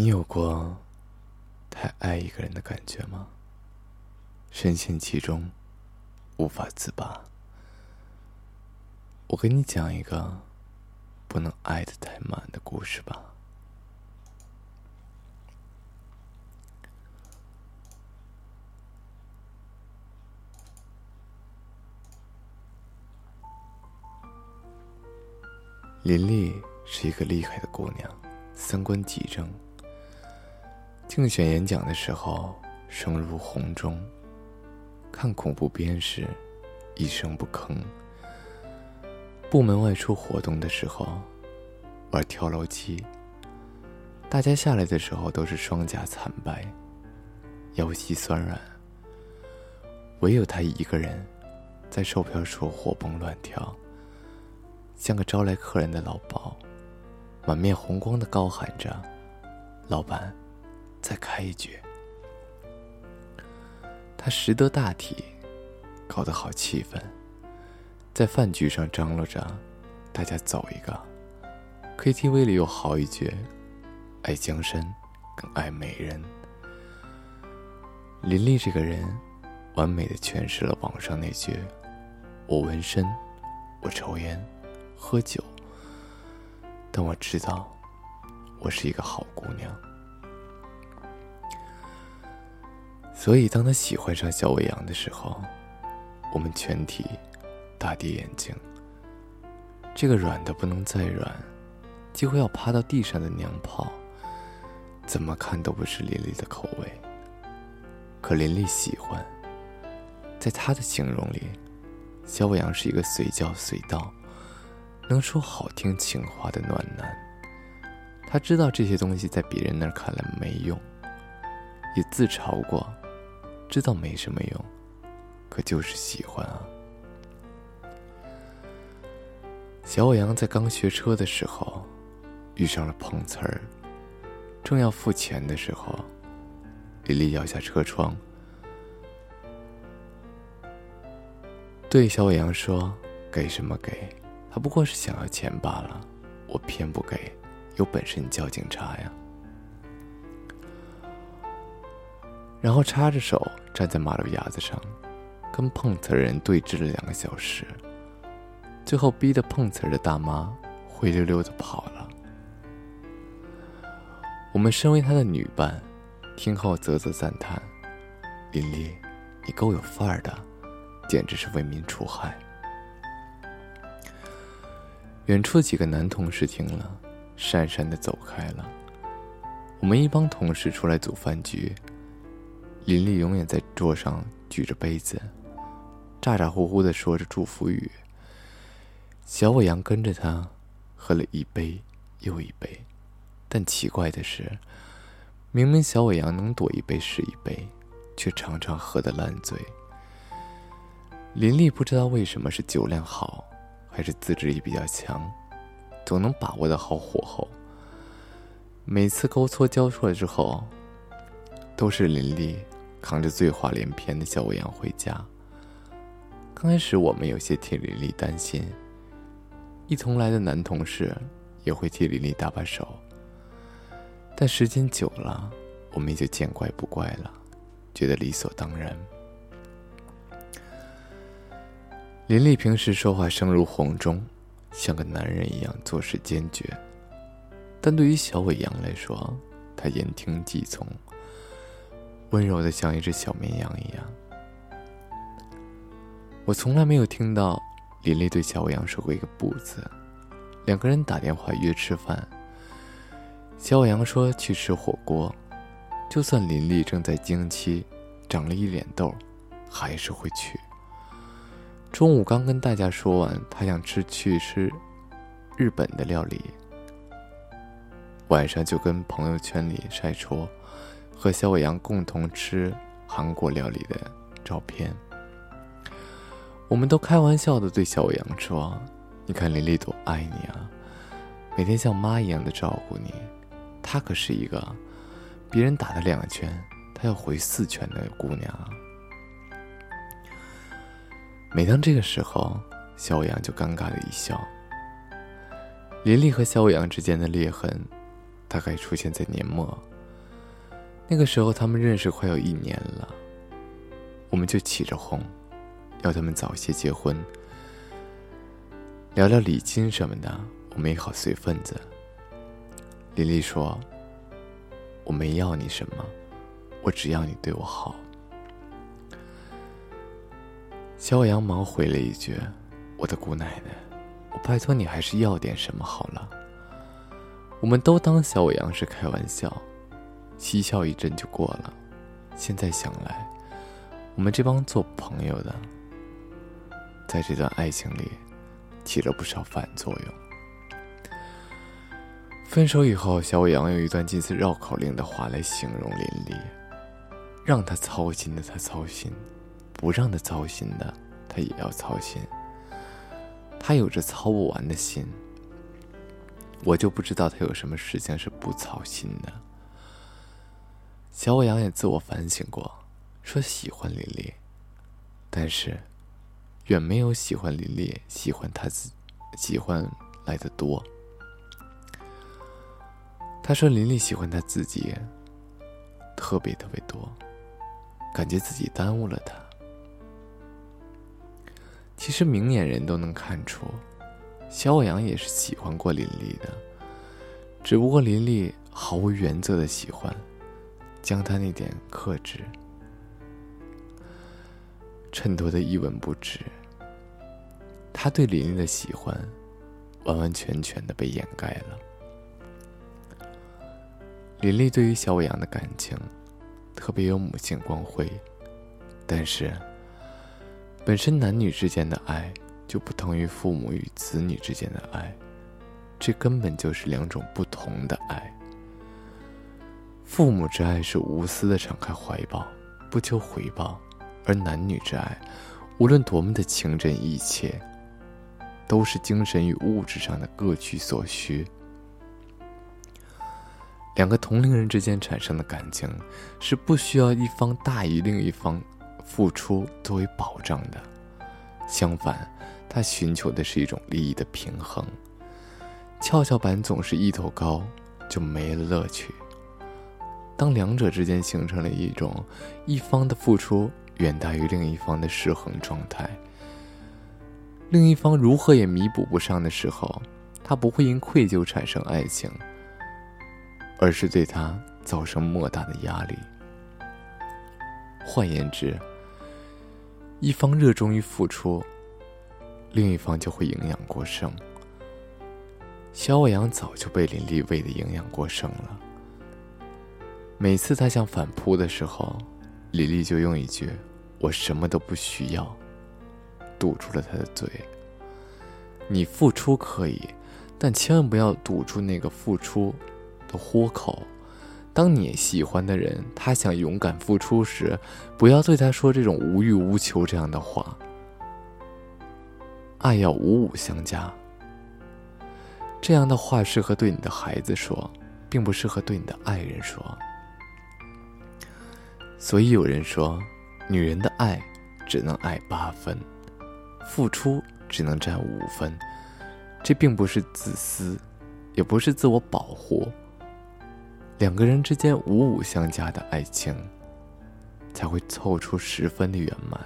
你有过太爱一个人的感觉吗？深陷其中，无法自拔。我给你讲一个不能爱的太满的故事吧。林丽是一个厉害的姑娘，三观极正。竞选演讲的时候，声如洪钟；看恐怖片时，一声不吭；部门外出活动的时候，玩跳楼机。大家下来的时候都是双颊惨白，腰膝酸软。唯有他一个人，在售票处活蹦乱跳，像个招来客人的老鸨，满面红光的高喊着：“老板！”再开一局。他识得大体，搞得好气氛，在饭局上张罗着，大家走一个。KTV 里有好一句：爱江山，更爱美人。林丽这个人，完美的诠释了网上那句：我纹身，我抽烟，喝酒，但我知道，我是一个好姑娘。所以，当他喜欢上小伟阳的时候，我们全体大跌眼镜。这个软的不能再软，几乎要趴到地上的娘炮，怎么看都不是林丽的口味。可林丽喜欢，在他的形容里，小伟阳是一个随叫随到、能说好听情话的暖男。他知道这些东西在别人那儿看来没用，也自嘲过。知道没什么用，可就是喜欢啊。小伟阳在刚学车的时候，遇上了碰瓷儿。正要付钱的时候，李丽摇下车窗，对小伟阳说：“给什么给？他不过是想要钱罢了，我偏不给。有本事你叫警察呀！”然后插着手站在马路牙子上，跟碰瓷人对峙了两个小时，最后逼得碰瓷的大妈灰溜溜的跑了。我们身为他的女伴，听后啧啧赞叹：“林丽，你够有范儿的，简直是为民除害。”远处几个男同事听了，讪讪的走开了。我们一帮同事出来组饭局。林丽永远在桌上举着杯子，咋咋呼呼的说着祝福语。小伟阳跟着他，喝了一杯又一杯，但奇怪的是，明明小伟阳能躲一杯是一杯，却常常喝得烂醉。林丽不知道为什么是酒量好，还是自制力比较强，总能把握的好火候。每次勾搓交错之后，都是林丽。扛着醉话连篇的小伟阳回家。刚开始我们有些替林丽担心，一同来的男同事也会替林丽搭把手。但时间久了，我们也就见怪不怪了，觉得理所当然。林丽平时说话声如洪钟，像个男人一样做事坚决，但对于小伟阳来说，他言听计从。温柔的像一只小绵羊一样。我从来没有听到林丽对小伟阳说过一个不字。两个人打电话约吃饭。小伟阳说去吃火锅，就算林丽正在经期，长了一脸痘，还是会去。中午刚跟大家说完他想吃去吃日本的料理，晚上就跟朋友圈里晒出。和小伟阳共同吃韩国料理的照片，我们都开玩笑的对小伟阳说：“你看林丽多爱你啊，每天像妈一样的照顾你。她可是一个别人打他两拳，她要回四拳的姑娘。”每当这个时候，小伟阳就尴尬的一笑。林丽和小伟阳之间的裂痕，大概出现在年末。那个时候他们认识快有一年了，我们就起着哄，要他们早些结婚，聊聊礼金什么的，我们也好随份子。林丽说：“我没要你什么，我只要你对我好。”肖阳忙回了一句：“我的姑奶奶，我拜托你还是要点什么好了。”我们都当小伟阳是开玩笑，嬉笑一阵就过了。现在想来，我们这帮做朋友的，在这段爱情里起了不少反作用。分手以后，小伟阳用一段近似绕口令的话来形容林丽：让他操心的他操心，不让他操心的他也要操心。他有着操不完的心。我就不知道他有什么事情是不操心的。小伟阳也自我反省过，说喜欢林丽，但是远没有喜欢林丽喜欢他自喜欢来的多。他说林丽喜欢他自己特别特别多，感觉自己耽误了他。其实明眼人都能看出。小伟阳也是喜欢过林丽的，只不过林丽毫无原则的喜欢，将他那点克制衬托的一文不值。他对林丽的喜欢，完完全全的被掩盖了。林丽对于小伟阳的感情，特别有母性光辉，但是，本身男女之间的爱。就不同于父母与子女之间的爱，这根本就是两种不同的爱。父母之爱是无私的敞开怀抱，不求回报；而男女之爱，无论多么的情真意切，都是精神与物质上的各取所需。两个同龄人之间产生的感情，是不需要一方大于另一方付出作为保障的，相反。他寻求的是一种利益的平衡，跷跷板总是一头高，就没了乐趣。当两者之间形成了一种一方的付出远大于另一方的失衡状态，另一方如何也弥补不上的时候，他不会因愧疚产生爱情，而是对他造成莫大的压力。换言之，一方热衷于付出。另一方就会营养过剩。小伟阳早就被林立喂的营养过剩了。每次他想反扑的时候，李丽就用一句“我什么都不需要”，堵住了他的嘴。你付出可以，但千万不要堵住那个付出的豁口。当你喜欢的人他想勇敢付出时，不要对他说这种无欲无求这样的话。爱要五五相加。这样的话适合对你的孩子说，并不适合对你的爱人说。所以有人说，女人的爱只能爱八分，付出只能占五分。这并不是自私，也不是自我保护。两个人之间五五相加的爱情，才会凑出十分的圆满。